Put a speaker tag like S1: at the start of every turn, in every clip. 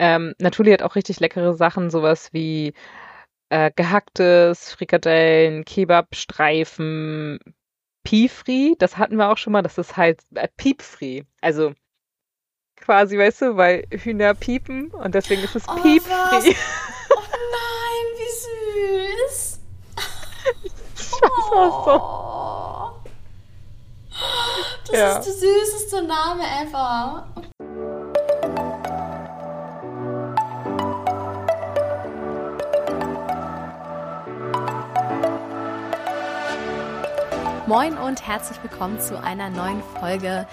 S1: Ähm, Natuli hat auch richtig leckere Sachen, sowas wie äh, gehacktes, Frikadellen, Kebabstreifen, Piefri, das hatten wir auch schon mal, das ist halt äh, Piepfri. Also quasi, weißt du, weil Hühner piepen und deswegen ist es oh, Piepfri. Was?
S2: Oh nein, wie süß.
S1: Scheiße, oh. so.
S2: Das ja. ist der süßeste Name ever. Moin und herzlich willkommen zu einer neuen Folge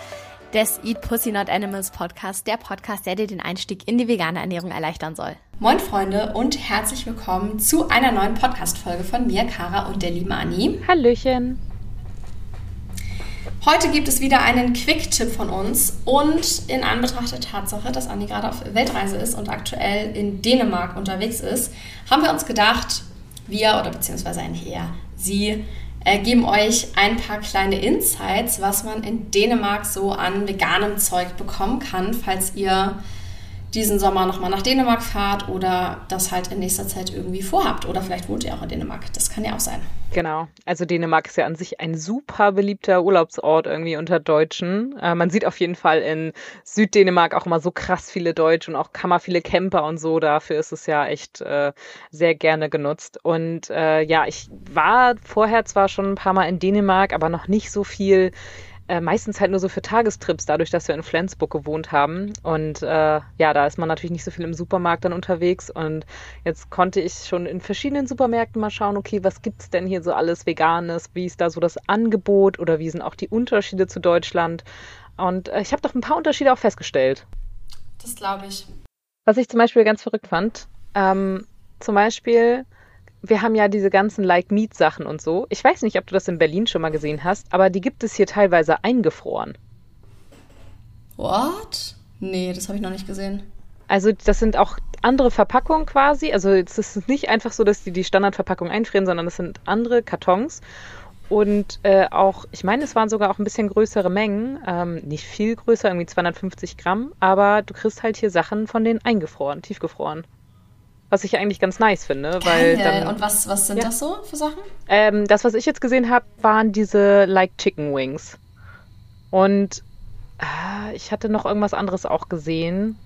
S2: des Eat Pussy Not Animals Podcast, der Podcast, der dir den Einstieg in die vegane Ernährung erleichtern soll. Moin Freunde und herzlich willkommen zu einer neuen Podcast-Folge von mir, Kara und der lieben Anni.
S1: Hallöchen.
S2: Heute gibt es wieder einen Quick-Tipp von uns und in Anbetracht der Tatsache, dass Anni gerade auf Weltreise ist und aktuell in Dänemark unterwegs ist, haben wir uns gedacht, wir oder beziehungsweise ein eher sie äh, geben euch ein paar kleine Insights, was man in Dänemark so an veganem Zeug bekommen kann, falls ihr diesen Sommer nochmal nach Dänemark fahrt oder das halt in nächster Zeit irgendwie vorhabt. Oder vielleicht wohnt ihr auch in Dänemark. Das kann ja auch sein.
S1: Genau. Also Dänemark ist ja an sich ein super beliebter Urlaubsort irgendwie unter Deutschen. Äh, man sieht auf jeden Fall in Süddänemark auch immer so krass viele Deutsche und auch kammer viele Camper und so. Dafür ist es ja echt äh, sehr gerne genutzt. Und äh, ja, ich war vorher zwar schon ein paar Mal in Dänemark, aber noch nicht so viel äh, meistens halt nur so für Tagestrips, dadurch, dass wir in Flensburg gewohnt haben. Und äh, ja, da ist man natürlich nicht so viel im Supermarkt dann unterwegs. Und jetzt konnte ich schon in verschiedenen Supermärkten mal schauen, okay, was gibt's denn hier so alles Veganes? Wie ist da so das Angebot oder wie sind auch die Unterschiede zu Deutschland? Und äh, ich habe doch ein paar Unterschiede auch festgestellt.
S2: Das glaube ich.
S1: Was ich zum Beispiel ganz verrückt fand, ähm, zum Beispiel wir haben ja diese ganzen Like Meat Sachen und so. Ich weiß nicht, ob du das in Berlin schon mal gesehen hast, aber die gibt es hier teilweise eingefroren.
S2: What? Nee, das habe ich noch nicht gesehen.
S1: Also das sind auch andere Verpackungen quasi. Also es ist nicht einfach so, dass die die Standardverpackung einfrieren, sondern das sind andere Kartons. Und äh, auch, ich meine, es waren sogar auch ein bisschen größere Mengen, ähm, nicht viel größer, irgendwie 250 Gramm, aber du kriegst halt hier Sachen von denen eingefroren, tiefgefroren. Was ich eigentlich ganz nice finde. Weil dann,
S2: Und was, was sind ja. das so für Sachen?
S1: Ähm, das, was ich jetzt gesehen habe, waren diese Like Chicken Wings. Und äh, ich hatte noch irgendwas anderes auch gesehen.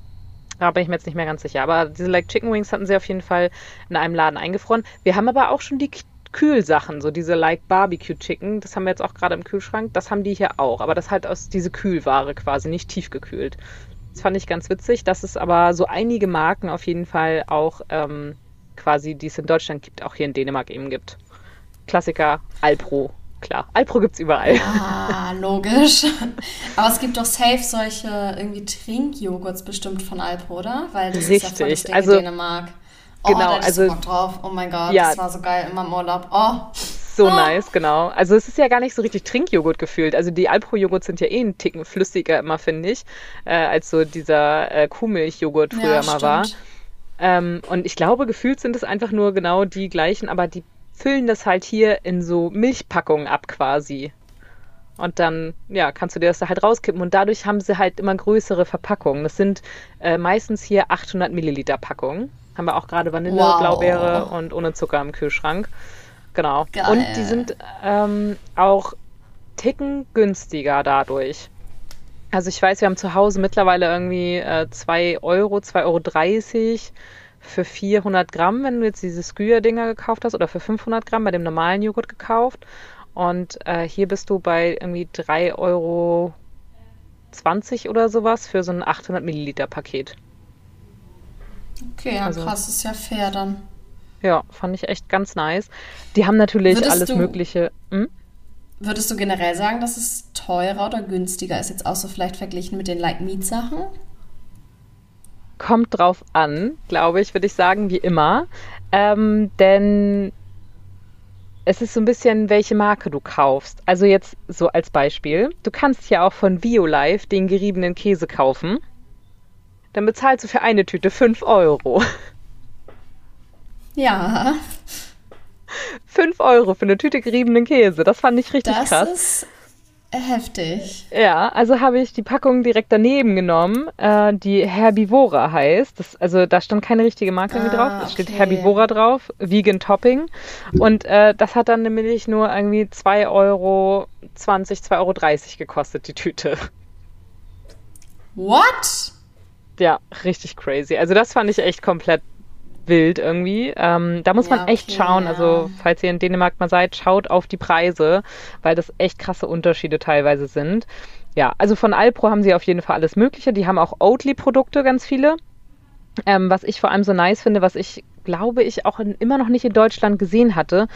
S1: Da bin ich mir jetzt nicht mehr ganz sicher. Aber diese Like Chicken Wings hatten sie auf jeden Fall in einem Laden eingefroren. Wir haben aber auch schon die Kühlsachen, so diese Like Barbecue Chicken. Das haben wir jetzt auch gerade im Kühlschrank. Das haben die hier auch. Aber das halt aus diese Kühlware quasi, nicht tiefgekühlt. Das fand ich ganz witzig, dass es aber so einige Marken auf jeden Fall auch ähm, quasi, die es in Deutschland gibt, auch hier in Dänemark eben gibt. Klassiker Alpro, klar. Alpro gibt es überall.
S2: Ah, logisch. Aber es gibt doch safe solche irgendwie Trinkjoghurts bestimmt von Alpro, oder? Weil das Richtig. ist ja voll das Ding also, in Dänemark. Oh, genau, da also drauf. Oh mein Gott, ja, das war so geil in meinem Urlaub. Oh.
S1: So ah. nice, genau. Also es ist ja gar nicht so richtig Trinkjoghurt gefühlt. Also die Alpro-Joghurt sind ja eh ein Ticken flüssiger immer, finde ich, äh, als so dieser äh, Kuhmilch-Joghurt früher ja, mal war. Ähm, und ich glaube, gefühlt sind es einfach nur genau die gleichen, aber die füllen das halt hier in so Milchpackungen ab quasi. Und dann, ja, kannst du dir das da halt rauskippen. Und dadurch haben sie halt immer größere Verpackungen. Das sind äh, meistens hier 800 Milliliter Packungen. Haben wir auch gerade Vanille, wow. Blaubeere und ohne Zucker im Kühlschrank. Genau. Geil. Und die sind ähm, auch Ticken günstiger dadurch. Also ich weiß, wir haben zu Hause mittlerweile irgendwie äh, 2 Euro, 2,30 Euro für 400 Gramm, wenn du jetzt diese Skyer-Dinger gekauft hast, oder für 500 Gramm bei dem normalen Joghurt gekauft. Und äh, hier bist du bei irgendwie 3,20 Euro oder sowas für so ein 800 Milliliter Paket.
S2: Okay, ja, also, krass, ist ja fair dann.
S1: Ja, fand ich echt ganz nice. Die haben natürlich würdest alles du, Mögliche. Hm?
S2: Würdest du generell sagen, dass es teurer oder günstiger ist, jetzt auch so vielleicht verglichen mit den Like-Meat-Sachen?
S1: Kommt drauf an, glaube ich, würde ich sagen, wie immer. Ähm, denn es ist so ein bisschen, welche Marke du kaufst. Also jetzt so als Beispiel. Du kannst ja auch von Violife den geriebenen Käse kaufen. Dann bezahlst du für eine Tüte 5 Euro.
S2: Ja.
S1: 5 Euro für eine Tüte geriebenen Käse. Das fand ich richtig das krass. Ist,
S2: Heftig.
S1: Ja, also habe ich die Packung direkt daneben genommen, äh, die Herbivora heißt. Das, also da stand keine richtige Marke ah, drauf. Es steht Herbivora drauf, Vegan Topping. Und äh, das hat dann nämlich nur irgendwie 2,20 Euro, 2,30 Euro gekostet, die Tüte.
S2: What?
S1: Ja, richtig crazy. Also das fand ich echt komplett wild irgendwie. Ähm, da muss ja, man echt okay, schauen. Also, ja. Also, falls ihr in Dänemark mal seid, schaut auf die Preise, weil das echt krasse Unterschiede teilweise sind. Ja, also von Alpro haben sie auf jeden Fall alles Mögliche. Die haben auch Oatly-Produkte, ganz viele. Ähm, was ich vor allem so nice finde, was ich glaube ich auch in, immer noch nicht in Deutschland gesehen hatte,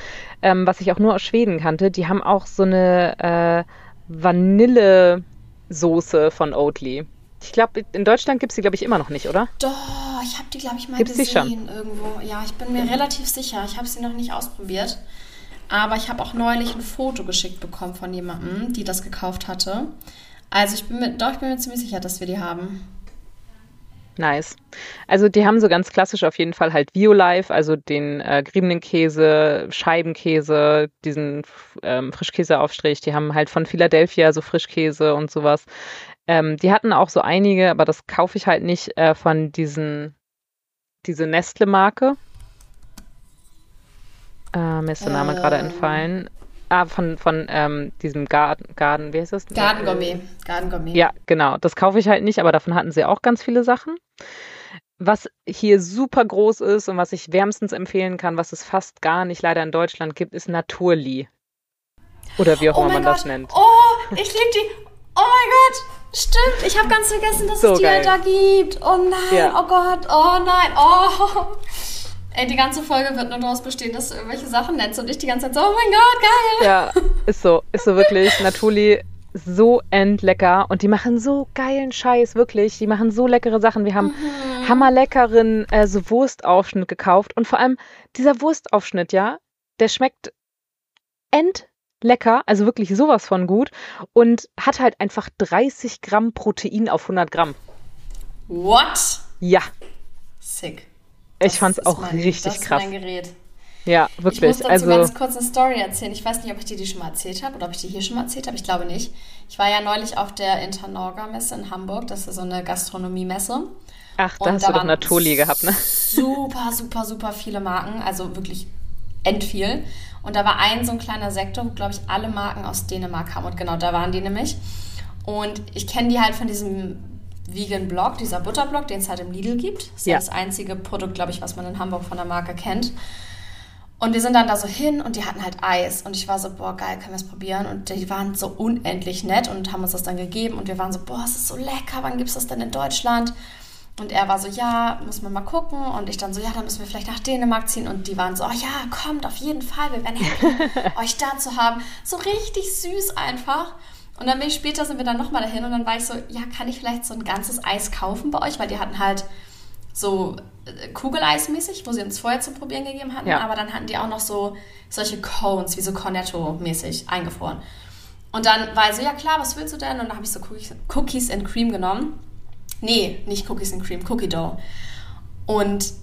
S1: ähm, was ich auch nur aus Schweden kannte, die haben auch so eine äh, Vanillesoße von Oatly. Ich glaube, in Deutschland gibt es die, glaube ich, immer noch nicht, oder?
S2: Doch, ich habe die, glaube ich, mal Gibt's gesehen irgendwo. Ja, ich bin mir relativ sicher. Ich habe sie noch nicht ausprobiert. Aber ich habe auch neulich ein Foto geschickt bekommen von jemandem, die das gekauft hatte. Also ich bin mir, doch, ich bin mir ziemlich sicher, dass wir die haben.
S1: Nice. Also die haben so ganz klassisch auf jeden Fall halt Violife, also den äh, geriebenen Käse, Scheibenkäse, diesen ähm, Frischkäseaufstrich. Die haben halt von Philadelphia so Frischkäse und sowas. Ähm, die hatten auch so einige, aber das kaufe ich halt nicht äh, von diesen, diese Nestle-Marke. Äh, mir ist der Name ähm. gerade entfallen. Ah, von, von ähm, diesem Garden, Garden, wie heißt das?
S2: Garden Gourmet. Garden Gourmet.
S1: Ja, genau. Das kaufe ich halt nicht, aber davon hatten sie auch ganz viele Sachen. Was hier super groß ist und was ich wärmstens empfehlen kann, was es fast gar nicht leider in Deutschland gibt, ist Naturli. Oder wie auch oh immer man
S2: Gott.
S1: das nennt.
S2: Oh, ich liebe die. Oh mein Gott. Stimmt, ich habe ganz vergessen, dass so es die geil. da gibt. Oh nein, ja. oh Gott, oh nein, oh. Ey, die ganze Folge wird nur daraus bestehen, dass du irgendwelche Sachen nennst und ich die ganze Zeit so, oh mein Gott, geil.
S1: Ja, ist so, ist so wirklich. Natuli so endlecker und die machen so geilen Scheiß, wirklich. Die machen so leckere Sachen. Wir haben mhm. hammerleckeren äh, so Wurstaufschnitt gekauft und vor allem dieser Wurstaufschnitt, ja, der schmeckt end lecker, also wirklich sowas von gut und hat halt einfach 30 Gramm Protein auf 100 Gramm.
S2: What?
S1: Ja.
S2: Sick.
S1: Das ich fand's auch mein, richtig
S2: das
S1: krass.
S2: Ist mein Gerät.
S1: Ja, wirklich. Ich muss
S2: dazu also, ganz kurz eine Story erzählen. Ich weiß nicht, ob ich dir die schon mal erzählt habe oder ob ich die hier schon mal erzählt habe. Ich glaube nicht. Ich war ja neulich auf der Internorga-Messe in Hamburg. Das ist so eine Gastronomie-Messe.
S1: Ach, da hast da du doch Natoli gehabt, ne?
S2: Super, super, super viele Marken. Also wirklich endviel. Und da war ein so ein kleiner Sektor, wo, glaube ich, alle Marken aus Dänemark haben. Und genau da waren die nämlich. Und ich kenne die halt von diesem Vegan Blog, dieser Butterblock, den es halt im Lidl gibt. Das ist ja. das einzige Produkt, glaube ich, was man in Hamburg von der Marke kennt. Und wir sind dann da so hin und die hatten halt Eis. Und ich war so, boah, geil, können wir es probieren? Und die waren so unendlich nett und haben uns das dann gegeben. Und wir waren so, boah, es ist so lecker, wann gibt es das denn in Deutschland? Und er war so, ja, muss man mal gucken. Und ich dann so, ja, dann müssen wir vielleicht nach Dänemark ziehen. Und die waren so, oh, ja, kommt, auf jeden Fall. Wir werden happy, euch da zu haben. So richtig süß einfach. Und dann bin ich später, sind wir dann nochmal dahin. Und dann war ich so, ja, kann ich vielleicht so ein ganzes Eis kaufen bei euch? Weil die hatten halt so äh, Kugeleismäßig, wo sie uns vorher zum Probieren gegeben hatten. Ja. Aber dann hatten die auch noch so solche Cones, wie so Cornetto-mäßig eingefroren. Und dann war ich so, ja klar, was willst du denn? Und dann habe ich so Cookies and Cream genommen. Nee, nicht Cookies and Cream, Cookie Dough. Und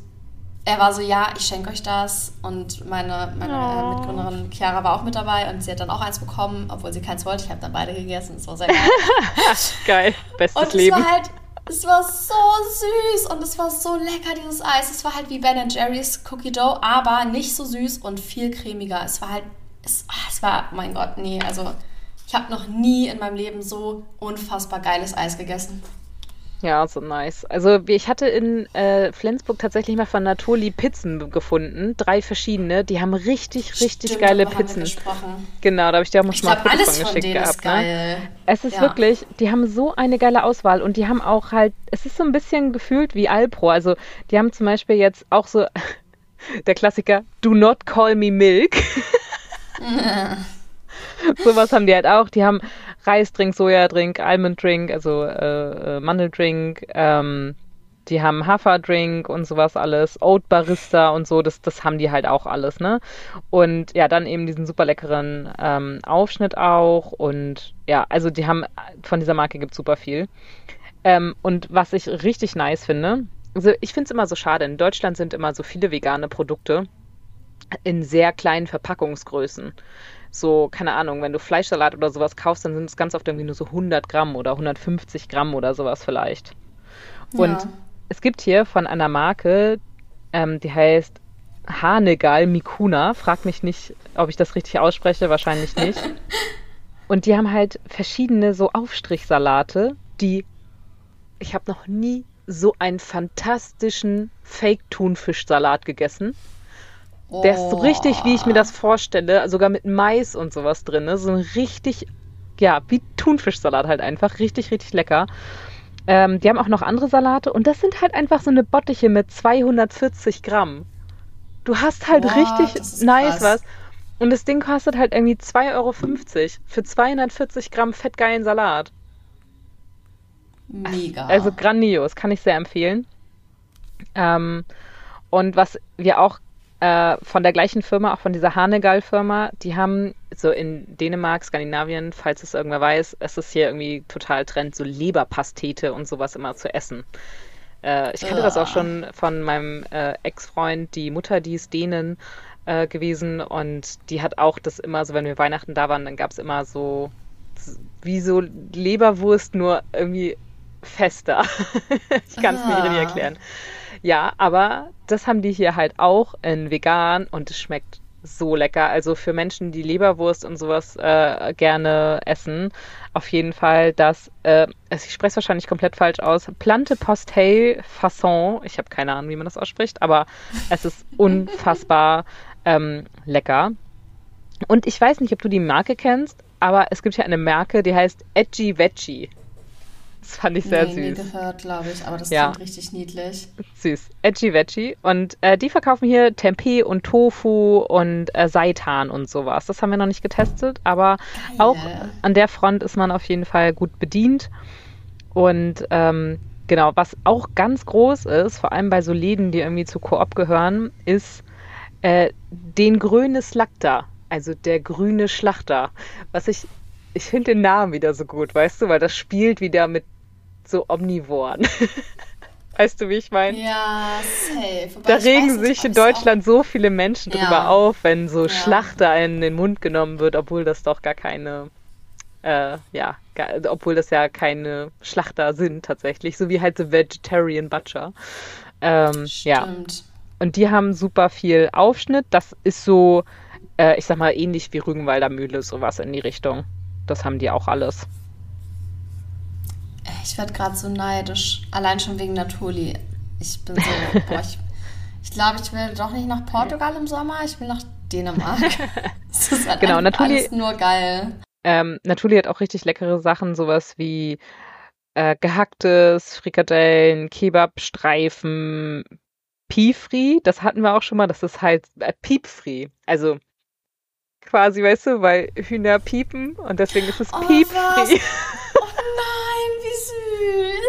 S2: er war so, ja, ich schenke euch das. Und meine, meine oh. Mitgründerin Chiara war auch mit dabei und sie hat dann auch eins bekommen, obwohl sie keins wollte. Ich habe dann beide gegessen. Es war sehr geil.
S1: geil, bestes
S2: und
S1: Leben.
S2: Es war halt, es war so süß und es war so lecker, dieses Eis. Es war halt wie Ben Jerry's Cookie Dough, aber nicht so süß und viel cremiger. Es war halt, es, ah, es war, mein Gott, nee, also ich habe noch nie in meinem Leben so unfassbar geiles Eis gegessen.
S1: Ja, so nice. Also ich hatte in äh, Flensburg tatsächlich mal von Natoli Pizzen gefunden, drei verschiedene. Die haben richtig, richtig Stimmt, geile Pizzen. Genau, da habe ich dir auch mal schon mal Fotos von geschickt gehabt. Ne? Es ist ja. wirklich, die haben so eine geile Auswahl und die haben auch halt, es ist so ein bisschen gefühlt wie Alpro. Also die haben zum Beispiel jetzt auch so der Klassiker Do Not Call Me Milk. Sowas haben die halt auch. Die haben Reisdrink, Sojadrink, Almonddrink, also äh, äh, Mandeldrink. Ähm, die haben Haferdrink und sowas alles, Oat Barista und so, das, das haben die halt auch alles, ne? Und ja, dann eben diesen super leckeren ähm, Aufschnitt auch und ja, also die haben, von dieser Marke gibt es super viel. Ähm, und was ich richtig nice finde, also ich finde es immer so schade, in Deutschland sind immer so viele vegane Produkte in sehr kleinen Verpackungsgrößen. So, keine Ahnung, wenn du Fleischsalat oder sowas kaufst, dann sind es ganz oft irgendwie nur so 100 Gramm oder 150 Gramm oder sowas vielleicht. Und ja. es gibt hier von einer Marke, ähm, die heißt Hanegal Mikuna. Frag mich nicht, ob ich das richtig ausspreche, wahrscheinlich nicht. Und die haben halt verschiedene so Aufstrichsalate, die ich habe noch nie so einen fantastischen Fake-Thunfischsalat gegessen. Oh. Der ist so richtig, wie ich mir das vorstelle, sogar mit Mais und sowas drin. Ne? So ein richtig, ja, wie Thunfischsalat halt einfach. Richtig, richtig lecker. Ähm, die haben auch noch andere Salate und das sind halt einfach so eine Bottiche mit 240 Gramm. Du hast halt Boah, richtig nice krass. was. Und das Ding kostet halt irgendwie 2,50 Euro für 240 Gramm fettgeilen Salat.
S2: Mega.
S1: Also grandios, kann ich sehr empfehlen. Ähm, und was wir auch äh, von der gleichen Firma, auch von dieser Hanegal-Firma, die haben so in Dänemark, Skandinavien, falls es irgendwer weiß, es ist hier irgendwie total Trend, so Leberpastete und sowas immer zu essen. Äh, ich kannte uh. das auch ah. schon von meinem äh, Ex-Freund, die Mutter, die ist Dänen äh, gewesen und die hat auch das immer so, wenn wir Weihnachten da waren, dann gab es immer so wie so Leberwurst, nur irgendwie fester. ich kann es ah. mir nicht erklären. Ja, aber das haben die hier halt auch in vegan und es schmeckt so lecker. Also für Menschen, die Leberwurst und sowas äh, gerne essen, auf jeden Fall das, äh, ich spreche es wahrscheinlich komplett falsch aus, Plante Postel Fasson. Ich habe keine Ahnung, wie man das ausspricht, aber es ist unfassbar ähm, lecker. Und ich weiß nicht, ob du die Marke kennst, aber es gibt hier eine Marke, die heißt Edgy Veggie. Das fand ich sehr nee,
S2: süß. Nie gehört, glaube ich, aber das ja. klingt richtig niedlich.
S1: Süß. Edgy Veggie. Und äh, die verkaufen hier Tempeh und Tofu und äh, Seitan und sowas. Das haben wir noch nicht getestet, aber Geil. auch an der Front ist man auf jeden Fall gut bedient. Und ähm, genau, was auch ganz groß ist, vor allem bei so Läden, die irgendwie zu Koop gehören, ist äh, den grüne Slakter. Also der grüne Schlachter. Was ich ich finde den Namen wieder so gut, weißt du, weil das spielt wieder mit so Omnivoren. weißt du, wie ich meine?
S2: Ja, safe.
S1: Wobei da regen nicht, sich in Deutschland so viele Menschen drüber ja. auf, wenn so ja. Schlachter in den Mund genommen wird, obwohl das doch gar keine, äh, ja, gar, obwohl das ja keine Schlachter sind tatsächlich, so wie halt The Vegetarian Butcher. Ähm, Stimmt. Ja. Und die haben super viel Aufschnitt. Das ist so, äh, ich sag mal, ähnlich wie Rügenwalder Mühle, sowas in die Richtung. Das haben die auch alles.
S2: Ich werde gerade so neidisch. Allein schon wegen Naturli. Ich bin so, boah, ich, ich glaube, ich will doch nicht nach Portugal im Sommer, ich will nach Dänemark.
S1: das ist halt genau, Natuli, alles
S2: nur geil.
S1: Ähm, Natuli hat auch richtig leckere Sachen, sowas wie äh, gehacktes, Frikadellen, Kebabstreifen, Piefri, das hatten wir auch schon mal, das ist halt äh, Piepfri. Also quasi, weißt du, weil Hühner piepen und deswegen ist es oh, piepfri.
S2: Oh nein, wie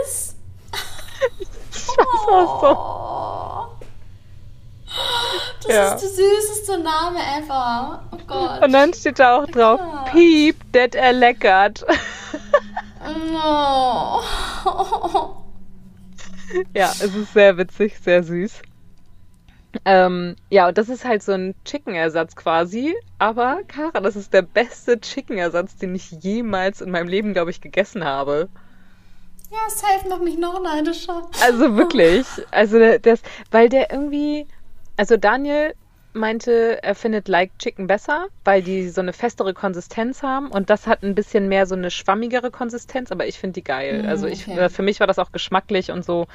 S2: süß.
S1: So.
S2: Das ja. ist der süßeste Name ever. Oh Gott.
S1: Und dann steht da auch drauf, oh Piep, det er leckert.
S2: No.
S1: ja, es ist sehr witzig, sehr süß. Ähm, ja, und das ist halt so ein Chicken-Ersatz quasi. Aber, Kara, das ist der beste Chicken-Ersatz, den ich jemals in meinem Leben, glaube ich, gegessen habe.
S2: Ja, safe macht mich noch neidischer.
S1: Also wirklich. Also das, weil der irgendwie, also Daniel meinte, er findet Like Chicken besser, weil die so eine festere Konsistenz haben und das hat ein bisschen mehr so eine schwammigere Konsistenz, aber ich finde die geil. Mm, also ich, okay. für mich war das auch geschmacklich und so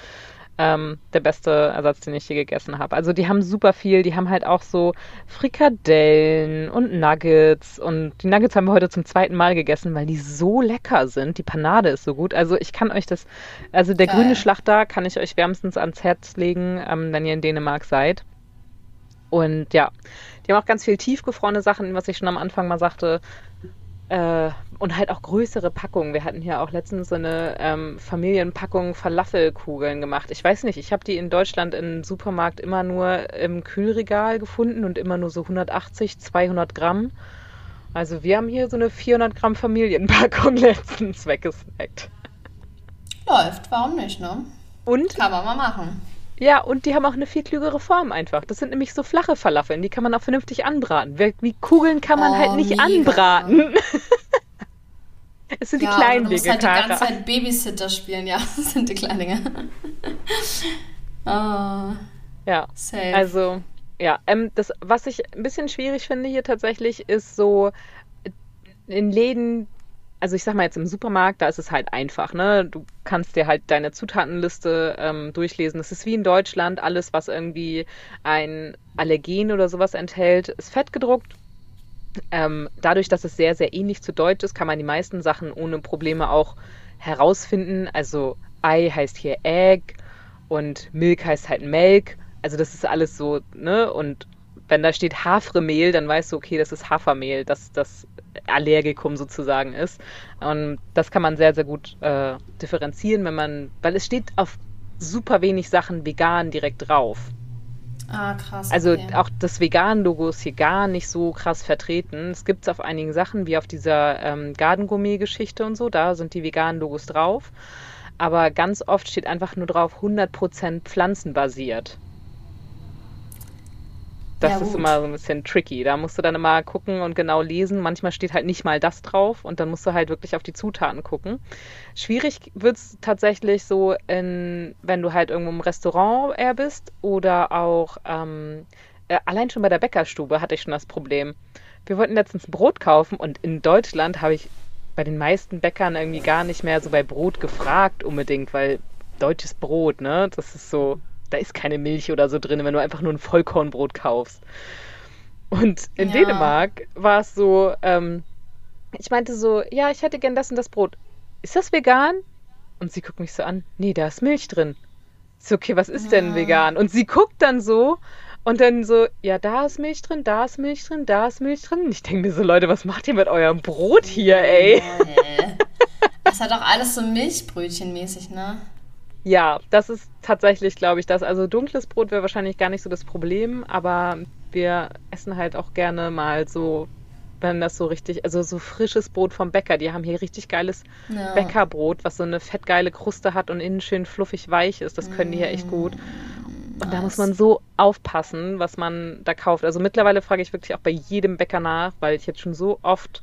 S1: ähm, der beste Ersatz, den ich je gegessen habe. Also die haben super viel, die haben halt auch so Frikadellen und Nuggets und die Nuggets haben wir heute zum zweiten Mal gegessen, weil die so lecker sind. Die Panade ist so gut. Also ich kann euch das, also der Geil. grüne Schlachter kann ich euch wärmstens ans Herz legen, ähm, wenn ihr in Dänemark seid. Und ja, die haben auch ganz viel tiefgefrorene Sachen, was ich schon am Anfang mal sagte. Äh, und halt auch größere Packungen. Wir hatten hier auch letztens so eine ähm, Familienpackung Falafelkugeln gemacht. Ich weiß nicht, ich habe die in Deutschland im Supermarkt immer nur im Kühlregal gefunden und immer nur so 180, 200 Gramm. Also wir haben hier so eine 400 Gramm Familienpackung letztens weggesnackt.
S2: Läuft, warum nicht, ne?
S1: Und?
S2: Kann man mal machen.
S1: Ja, und die haben auch eine viel klügere Form einfach. Das sind nämlich so flache Falafeln, die kann man auch vernünftig anbraten. Wie Kugeln kann man halt oh, halt nicht mega. anbraten. Es sind ja, die kleinen Dinge. Du musst halt
S2: die ganze Zeit Babysitter spielen, ja. Das sind die kleinen Dinge.
S1: oh, ja, safe. also, ja. Ähm, das, was ich ein bisschen schwierig finde hier tatsächlich, ist so in Läden, also ich sag mal jetzt im Supermarkt, da ist es halt einfach, ne? Du kannst dir halt deine Zutatenliste ähm, durchlesen. Es ist wie in Deutschland, alles, was irgendwie ein Allergen oder sowas enthält, ist fett gedruckt ähm, dadurch, dass es sehr, sehr ähnlich zu Deutsch ist, kann man die meisten Sachen ohne Probleme auch herausfinden. Also Ei heißt hier Egg und Milk heißt halt Melk. Also das ist alles so, ne? Und wenn da steht Hafremehl, dann weißt du, okay, das ist Hafermehl, dass das Allergikum sozusagen ist. Und das kann man sehr, sehr gut äh, differenzieren, wenn man, weil es steht auf super wenig Sachen vegan direkt drauf.
S2: Ah, krass.
S1: Also okay. auch das Vegan-Logo ist hier gar nicht so krass vertreten. Es gibt es auf einigen Sachen, wie auf dieser ähm, Gardengourmet-Geschichte und so, da sind die veganen Logos drauf. Aber ganz oft steht einfach nur drauf 100% pflanzenbasiert. Das ja, ist immer so ein bisschen tricky. Da musst du dann immer gucken und genau lesen. Manchmal steht halt nicht mal das drauf und dann musst du halt wirklich auf die Zutaten gucken. Schwierig wird es tatsächlich so, in, wenn du halt irgendwo im Restaurant eher bist oder auch ähm, äh, allein schon bei der Bäckerstube hatte ich schon das Problem. Wir wollten letztens Brot kaufen und in Deutschland habe ich bei den meisten Bäckern irgendwie gar nicht mehr so bei Brot gefragt unbedingt, weil deutsches Brot, ne? Das ist so, da ist keine Milch oder so drin, wenn du einfach nur ein Vollkornbrot kaufst. Und in ja. Dänemark war es so, ähm, ich meinte so, ja, ich hätte gern das und das Brot. Ist das vegan? Und sie guckt mich so an, nee, da ist Milch drin. So, okay, was ist ja. denn vegan? Und sie guckt dann so und dann so, ja, da ist Milch drin, da ist Milch drin, da ist Milch drin. Und ich denke mir so, Leute, was macht ihr mit eurem Brot hier, ey?
S2: Das hat doch alles so Milchbrötchenmäßig, ne?
S1: Ja, das ist tatsächlich, glaube ich, das. Also dunkles Brot wäre wahrscheinlich gar nicht so das Problem, aber wir essen halt auch gerne mal so, wenn das so richtig, also so frisches Brot vom Bäcker. Die haben hier richtig geiles ja. Bäckerbrot, was so eine fettgeile Kruste hat und innen schön fluffig weich ist. Das können die hier echt gut. Und nice. da muss man so aufpassen, was man da kauft. Also mittlerweile frage ich wirklich auch bei jedem Bäcker nach, weil ich jetzt schon so oft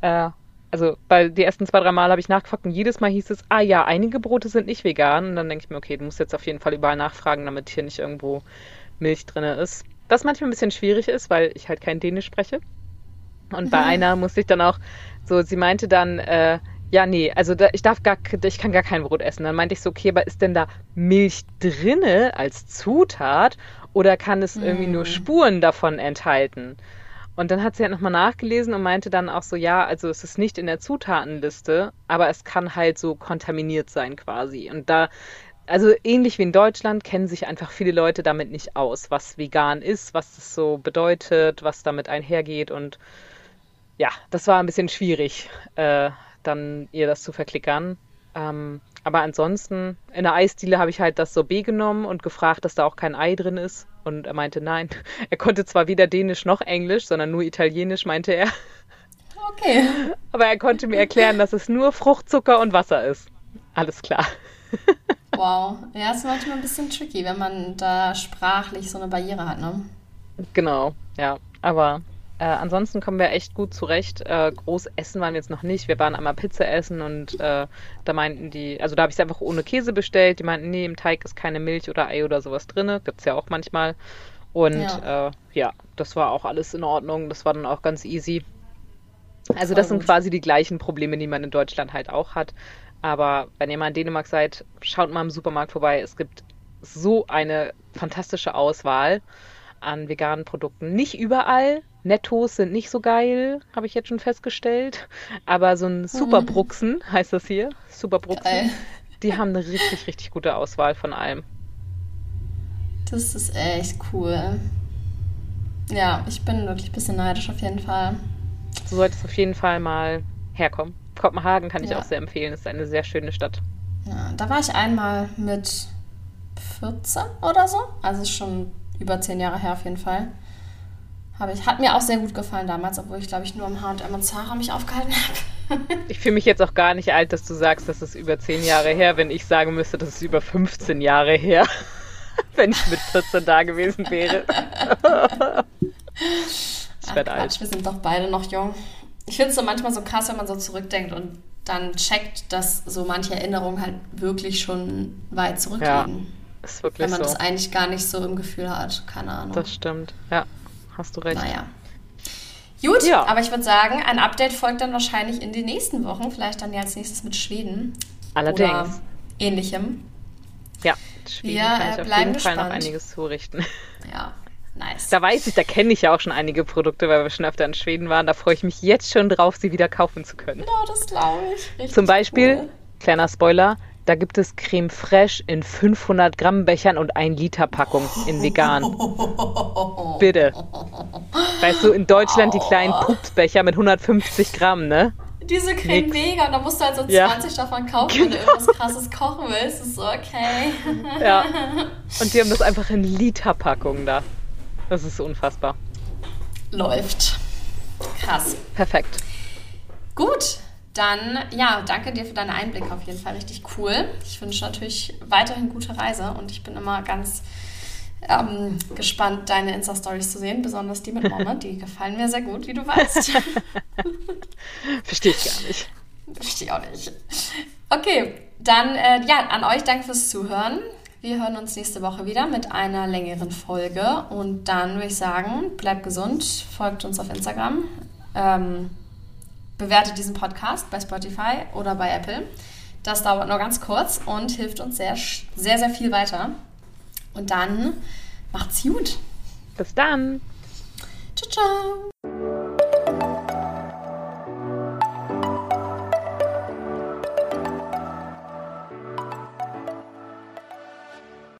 S1: äh, also weil die ersten zwei, drei Mal habe ich nachgefragt und jedes Mal hieß es, ah ja, einige Brote sind nicht vegan. Und dann denke ich mir, okay, du musst jetzt auf jeden Fall überall nachfragen, damit hier nicht irgendwo Milch drin ist. Was manchmal ein bisschen schwierig ist, weil ich halt kein Dänisch spreche. Und bei mhm. einer musste ich dann auch, so, sie meinte dann, äh, ja, nee, also da, ich darf gar, ich kann gar kein Brot essen. Dann meinte ich so, okay, aber ist denn da Milch drinne als Zutat oder kann es irgendwie nur mhm. Spuren davon enthalten? Und dann hat sie halt nochmal nachgelesen und meinte dann auch so, ja, also es ist nicht in der Zutatenliste, aber es kann halt so kontaminiert sein quasi. Und da, also ähnlich wie in Deutschland, kennen sich einfach viele Leute damit nicht aus, was vegan ist, was das so bedeutet, was damit einhergeht. Und ja, das war ein bisschen schwierig, äh, dann ihr das zu verklickern. Ähm, aber ansonsten, in der Eisdiele habe ich halt das Sorbet genommen und gefragt, dass da auch kein Ei drin ist. Und er meinte nein. Er konnte zwar weder Dänisch noch Englisch, sondern nur Italienisch, meinte er.
S2: Okay.
S1: Aber er konnte mir erklären, dass es nur Fruchtzucker und Wasser ist. Alles klar.
S2: Wow. Ja, ist manchmal ein bisschen tricky, wenn man da sprachlich so eine Barriere hat, ne?
S1: Genau, ja. Aber äh, ansonsten kommen wir echt gut zurecht. Äh, groß essen waren wir jetzt noch nicht. Wir waren einmal Pizza essen und äh, da meinten die, also da habe ich es einfach ohne Käse bestellt. Die meinten, nee, im Teig ist keine Milch oder Ei oder sowas drin. Gibt es ja auch manchmal. Und ja. Äh, ja. das war auch alles in Ordnung. Das war dann auch ganz easy. Also das sind quasi die gleichen Probleme, die man in Deutschland halt auch hat. Aber wenn ihr mal in Dänemark seid, schaut mal im Supermarkt vorbei. Es gibt so eine fantastische Auswahl an veganen Produkten. Nicht überall. Nettos sind nicht so geil, habe ich jetzt schon festgestellt. Aber so ein Superbruxen mhm. heißt das hier. Superbruxen. Geil. Die haben eine richtig, richtig gute Auswahl von allem.
S2: Das ist echt cool. Ja, ich bin wirklich ein bisschen neidisch auf jeden Fall.
S1: Du solltest auf jeden Fall mal herkommen. Kopenhagen kann ich ja. auch sehr empfehlen. Ist eine sehr schöne Stadt.
S2: Ja, da war ich einmal mit 14 oder so. Also schon über zehn Jahre her auf jeden Fall. Habe ich. Hat mir auch sehr gut gefallen damals, obwohl ich, glaube ich, nur im H&M und Zara mich aufgehalten habe.
S1: ich fühle mich jetzt auch gar nicht alt, dass du sagst, das ist über zehn Jahre her, wenn ich sagen müsste, das ist über 15 Jahre her. Wenn ich mit 14 da gewesen wäre.
S2: ich werde alt. Wir sind doch beide noch jung. Ich finde es so manchmal so krass, wenn man so zurückdenkt und dann checkt, dass so manche Erinnerungen halt wirklich schon weit zurückliegen. Ja, ist wirklich Wenn man so. das eigentlich gar nicht so im Gefühl hat. Keine Ahnung.
S1: Das stimmt. Ja, hast du recht.
S2: Naja. Gut, ja. aber ich würde sagen, ein Update folgt dann wahrscheinlich in den nächsten Wochen. Vielleicht dann ja als nächstes mit Schweden.
S1: Allerdings.
S2: Oder ähnlichem.
S1: Ja, Schweden
S2: Wir
S1: kann ich auf jeden gespannt. Fall noch einiges zurichten.
S2: Ja, Nice.
S1: Da weiß ich, da kenne ich ja auch schon einige Produkte, weil wir schon öfter in Schweden waren. Da freue ich mich jetzt schon drauf, sie wieder kaufen zu können.
S2: Ja, das glaube ich. Richtig
S1: Zum Beispiel, cool. kleiner Spoiler, da gibt es Creme Fraiche in 500 Gramm Bechern und 1 Liter Packung in vegan. Bitte. Weißt du, in Deutschland die kleinen Pupsbecher mit 150 Gramm, ne?
S2: Diese Creme Nix. mega und da musst du halt so 20 ja. davon kaufen, genau. wenn du genau. irgendwas krasses kochen willst. Das ist okay.
S1: Ja. Und die haben das einfach in Liter Packungen da. Das ist unfassbar.
S2: Läuft. Krass.
S1: Perfekt.
S2: Gut, dann ja, danke dir für deinen Einblick auf jeden Fall. Richtig cool. Ich wünsche natürlich weiterhin gute Reise und ich bin immer ganz ähm, gespannt, deine Insta-Stories zu sehen, besonders die mit Mama. Die gefallen mir sehr gut, wie du weißt.
S1: Verstehe ich gar nicht.
S2: Verstehe ich auch nicht. Okay, dann äh, ja, an euch danke fürs Zuhören. Wir hören uns nächste Woche wieder mit einer längeren Folge. Und dann würde ich sagen, bleibt gesund, folgt uns auf Instagram, ähm, bewertet diesen Podcast bei Spotify oder bei Apple. Das dauert nur ganz kurz und hilft uns sehr, sehr, sehr viel weiter. Und dann macht's gut.
S1: Bis dann.
S2: Ciao, ciao.